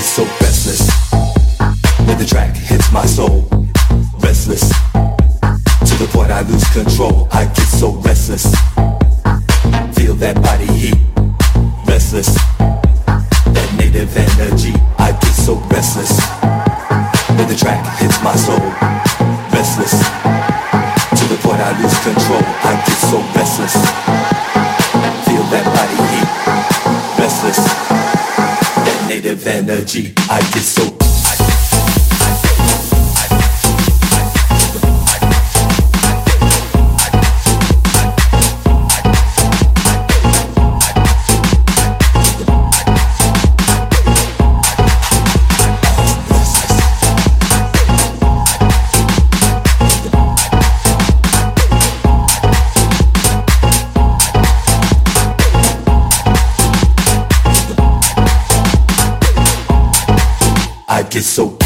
so restless when the track hits my soul. Restless to the point I lose control. I get so restless. Feel that body heat. Restless. That native energy. I get so restless when the track hits my soul. Restless to the point I lose control. I get so restless. Energy. I get so it's so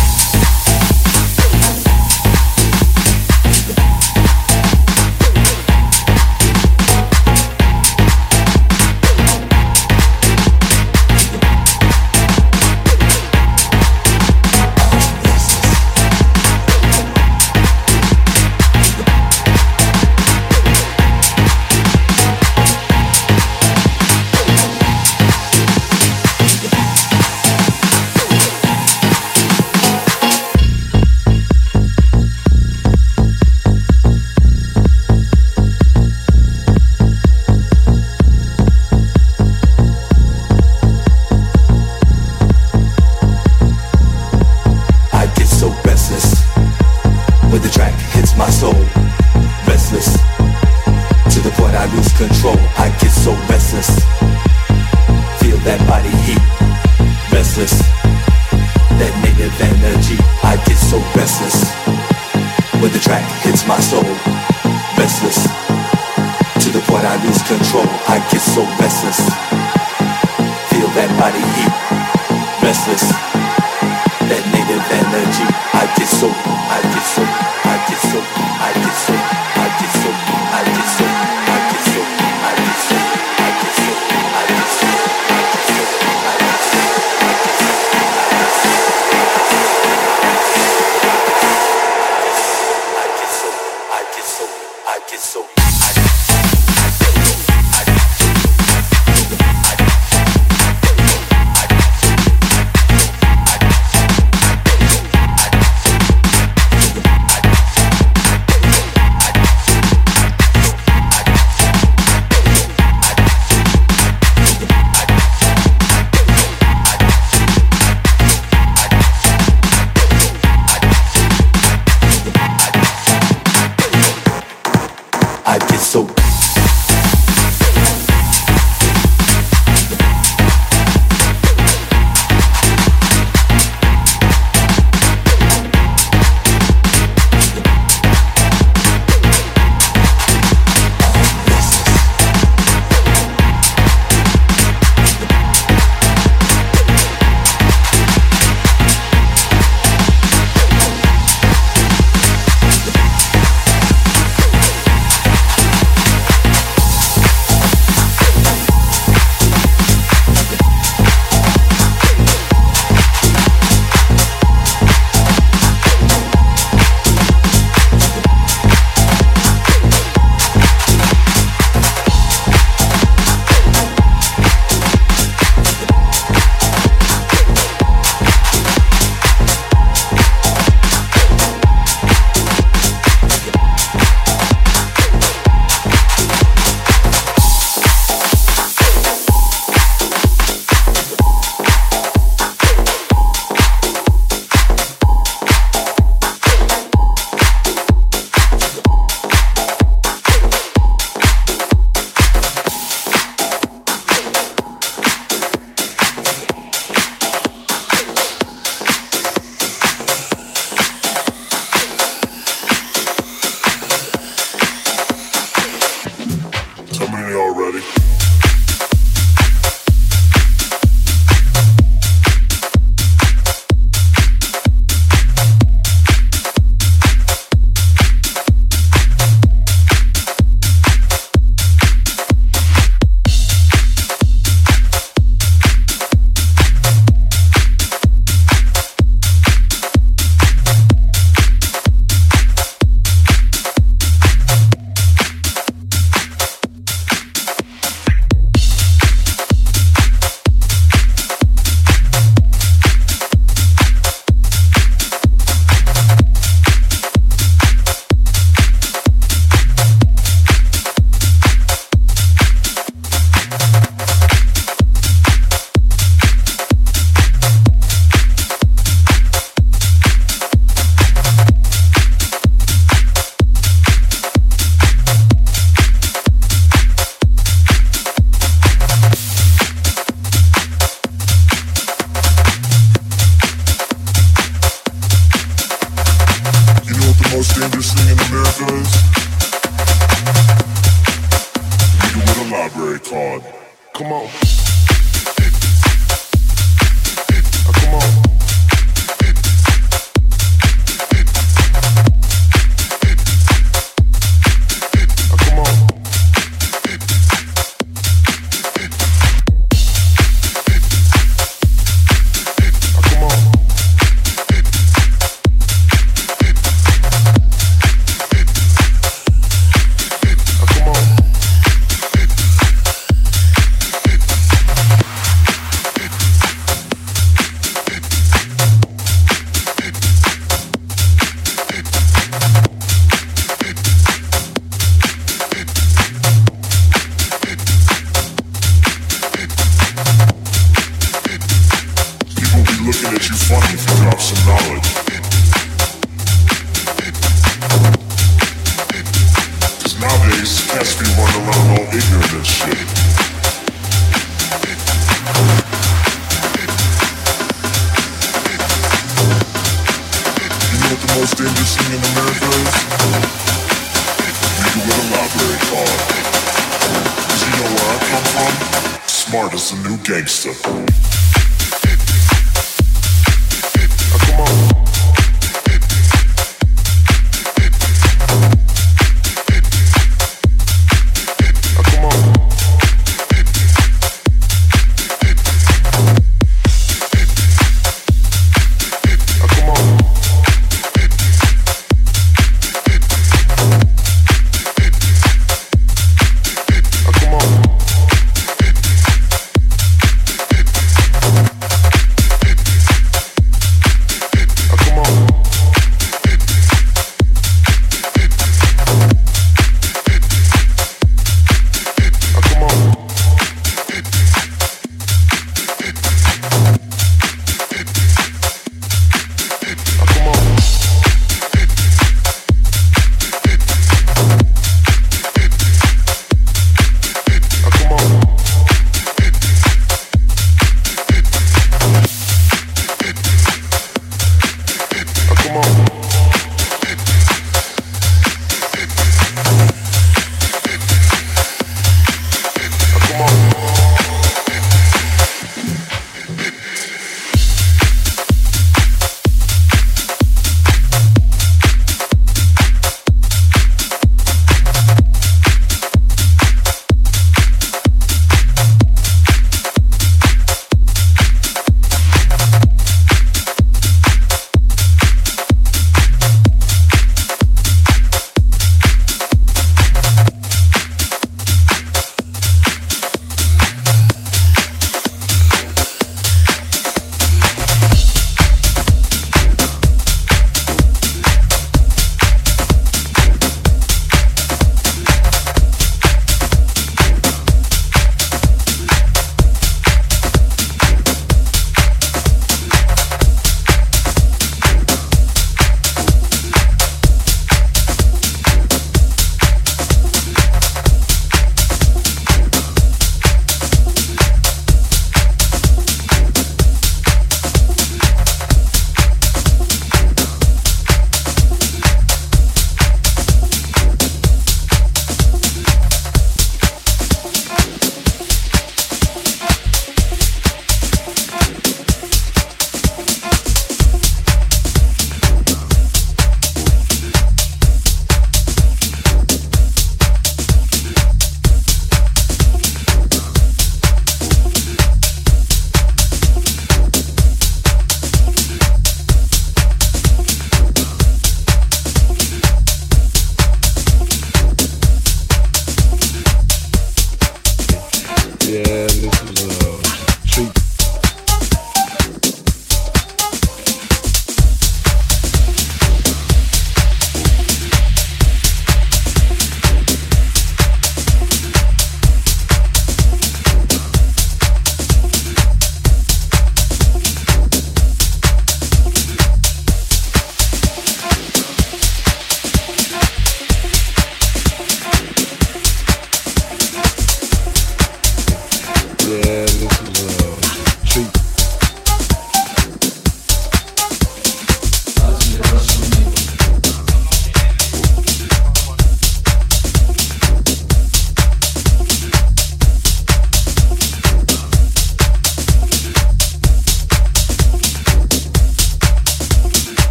my soul. Restless to the point I lose control. I get so restless. Feel that body heat. Restless. That native energy. I get so restless when the track hits my soul. Restless to the point I lose control. I get so restless. Feel that body heat. Restless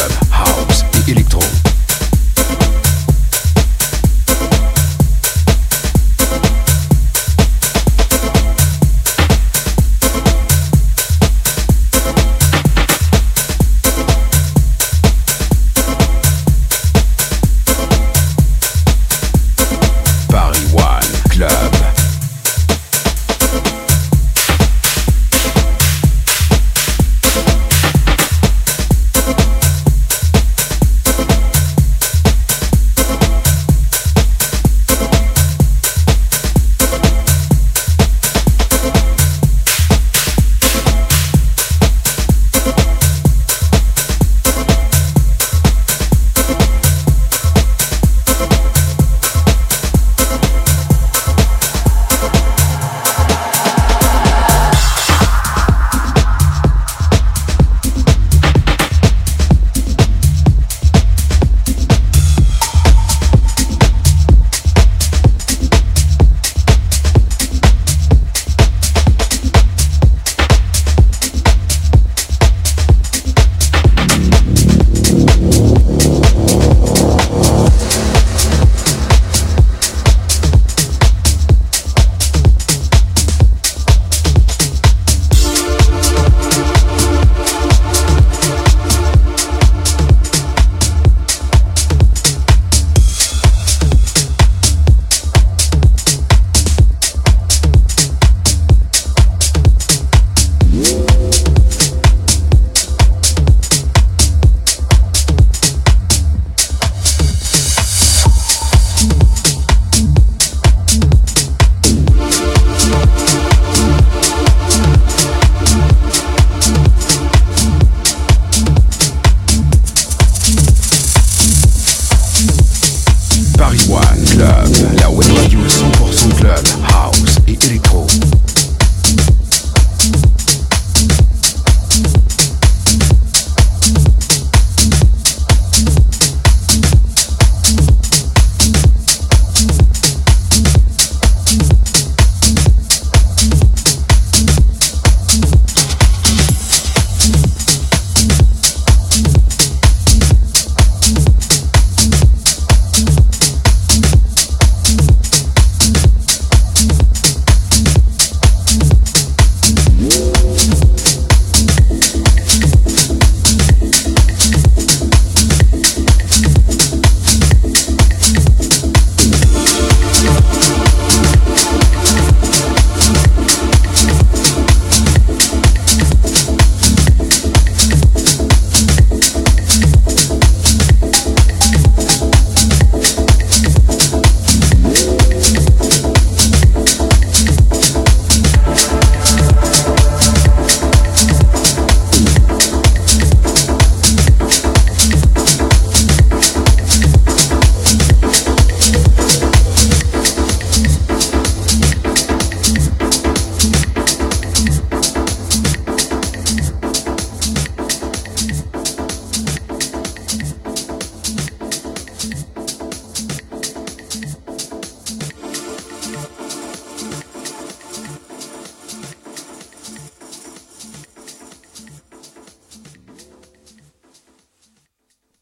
Reverb, House et Electro.